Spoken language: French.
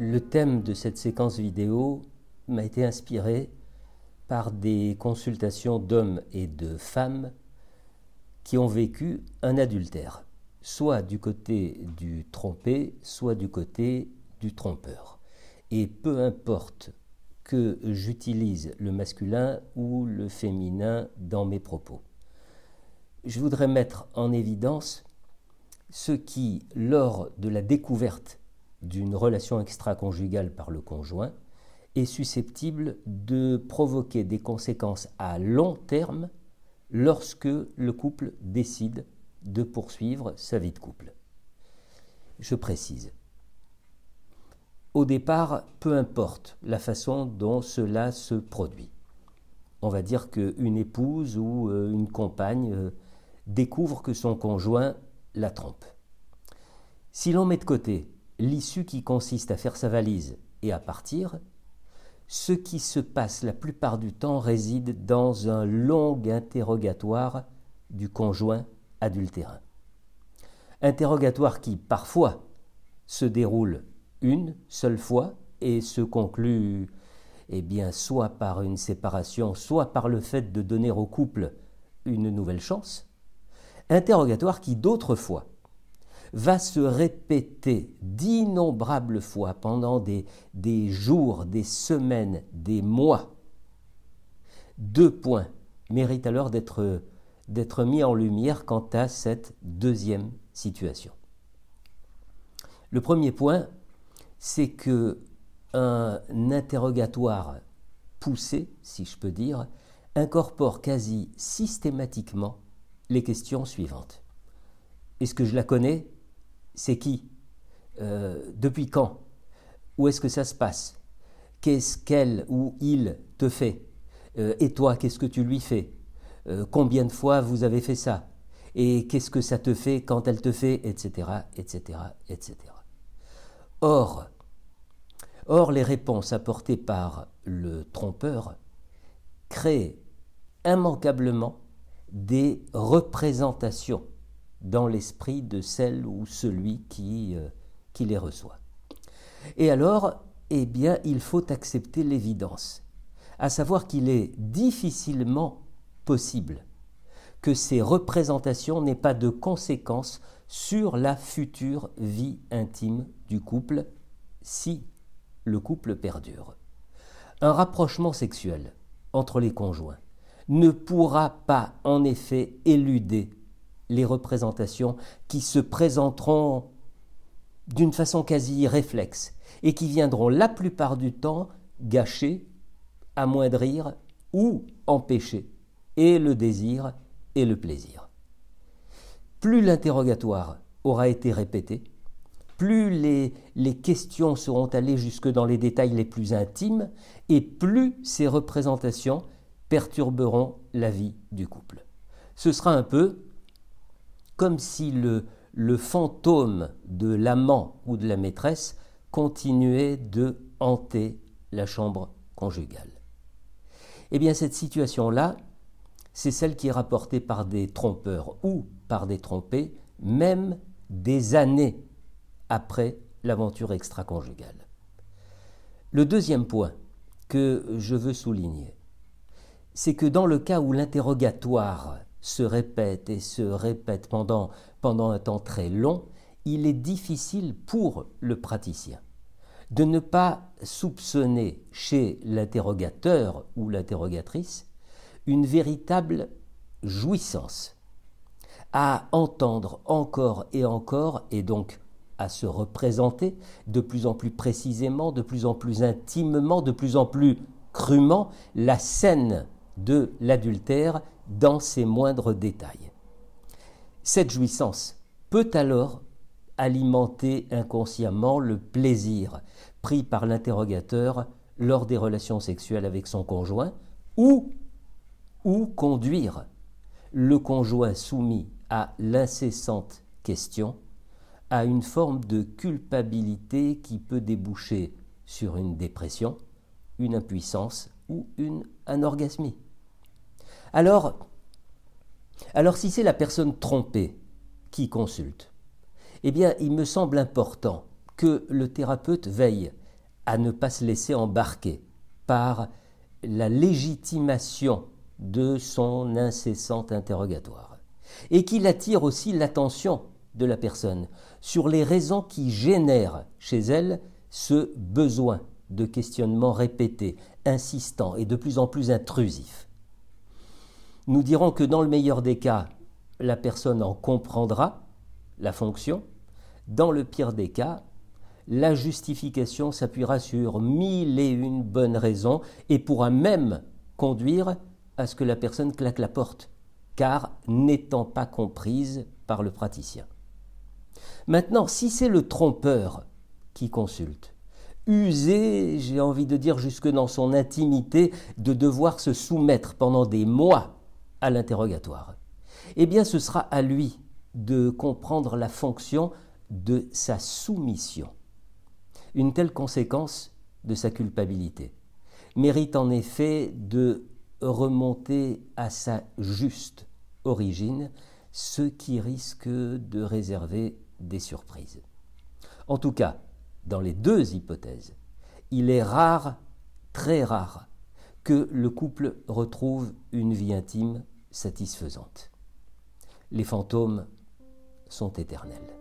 Le thème de cette séquence vidéo m'a été inspiré par des consultations d'hommes et de femmes qui ont vécu un adultère, soit du côté du trompé, soit du côté du trompeur. Et peu importe que j'utilise le masculin ou le féminin dans mes propos. Je voudrais mettre en évidence ceux qui, lors de la découverte d'une relation extra-conjugale par le conjoint, est susceptible de provoquer des conséquences à long terme lorsque le couple décide de poursuivre sa vie de couple. Je précise. Au départ, peu importe la façon dont cela se produit. On va dire qu'une épouse ou euh, une compagne euh, découvre que son conjoint la trompe. Si l'on met de côté l'issue qui consiste à faire sa valise et à partir, ce qui se passe la plupart du temps réside dans un long interrogatoire du conjoint adultérin. Interrogatoire qui, parfois, se déroule une seule fois et se conclut eh bien, soit par une séparation, soit par le fait de donner au couple une nouvelle chance. Interrogatoire qui, d'autres fois, va se répéter d'innombrables fois pendant des, des jours, des semaines, des mois. Deux points méritent alors d'être d'être mis en lumière quant à cette deuxième situation. Le premier point, c'est que un interrogatoire poussé, si je peux dire, incorpore quasi systématiquement les questions suivantes. Est-ce que je la connais? C'est qui euh, Depuis quand Où est-ce que ça se passe Qu'est-ce qu'elle ou il te fait euh, Et toi, qu'est-ce que tu lui fais euh, Combien de fois vous avez fait ça Et qu'est-ce que ça te fait quand elle te fait Etc. etc. etc. Or, or, les réponses apportées par le trompeur créent immanquablement des représentations dans l'esprit de celle ou celui qui, euh, qui les reçoit. Et alors, eh bien, il faut accepter l'évidence, à savoir qu'il est difficilement possible que ces représentations n'aient pas de conséquences sur la future vie intime du couple si le couple perdure. Un rapprochement sexuel entre les conjoints ne pourra pas en effet éluder les représentations qui se présenteront d'une façon quasi réflexe et qui viendront la plupart du temps gâcher, amoindrir ou empêcher et le désir et le plaisir. Plus l'interrogatoire aura été répété, plus les, les, questions seront allées jusque dans les détails les plus intimes, et plus ces représentations perturberont la vie du couple. Ce sera un peu comme si le, fantôme de l'amant ou de la maîtresse continuait de hanter la chambre conjugale. Eh bien, cette situation-là, c'est celle qui est rapportée par des trompeurs ou par des trompés, même des années après l'aventure extra-conjugale. Le deuxième point que je veux souligner, c'est que dans le cas où l'interrogatoire se répète et se répète pendant, un temps très long, il est difficile pour le praticien de ne pas soupçonner chez l'interrogateur ou l'interrogatrice une véritable jouissance à entendre encore et encore et donc à se représenter de plus en plus précisément, de plus en plus intimement, de plus en plus crûment la scène de l'adultère dans ses moindres détails. Cette jouissance peut alors alimenter inconsciemment le plaisir pris par l'interrogateur lors des relations sexuelles avec son conjoint ou, ou conduire le conjoint soumis à l'incessante question à une forme de culpabilité qui peut déboucher sur une dépression, une impuissance ou une anorgasmie. Alors, si c'est la personne trompée qui consulte, eh bien, il me semble important que le thérapeute veille à ne pas se laisser embarquer par la légitimation de son incessant interrogatoire, et qu'il attire aussi l'attention de la personne sur les raisons qui génèrent chez elle ce besoin de questionnement répété, insistant et de plus en plus intrusif. Nous dirons que dans le meilleur des cas, la personne en comprendra la fonction, dans le pire des cas, la justification s'appuiera sur mille et une bonnes raisons et pourra même conduire à ce que la personne claque la porte, car n'étant pas comprise par le praticien. Maintenant, si c'est le trompeur qui consulte, usé, j'ai envie de dire jusque dans son intimité, de devoir se soumettre pendant des mois à l'interrogatoire, eh bien ce sera à lui de comprendre la fonction de sa soumission. Une telle conséquence de sa culpabilité mérite en effet de remonter à sa juste origine, ce qui risque de réserver des surprises. En tout cas, dans les deux hypothèses, il est rare, très rare, que le couple retrouve une vie intime satisfaisante. Les fantômes sont éternels.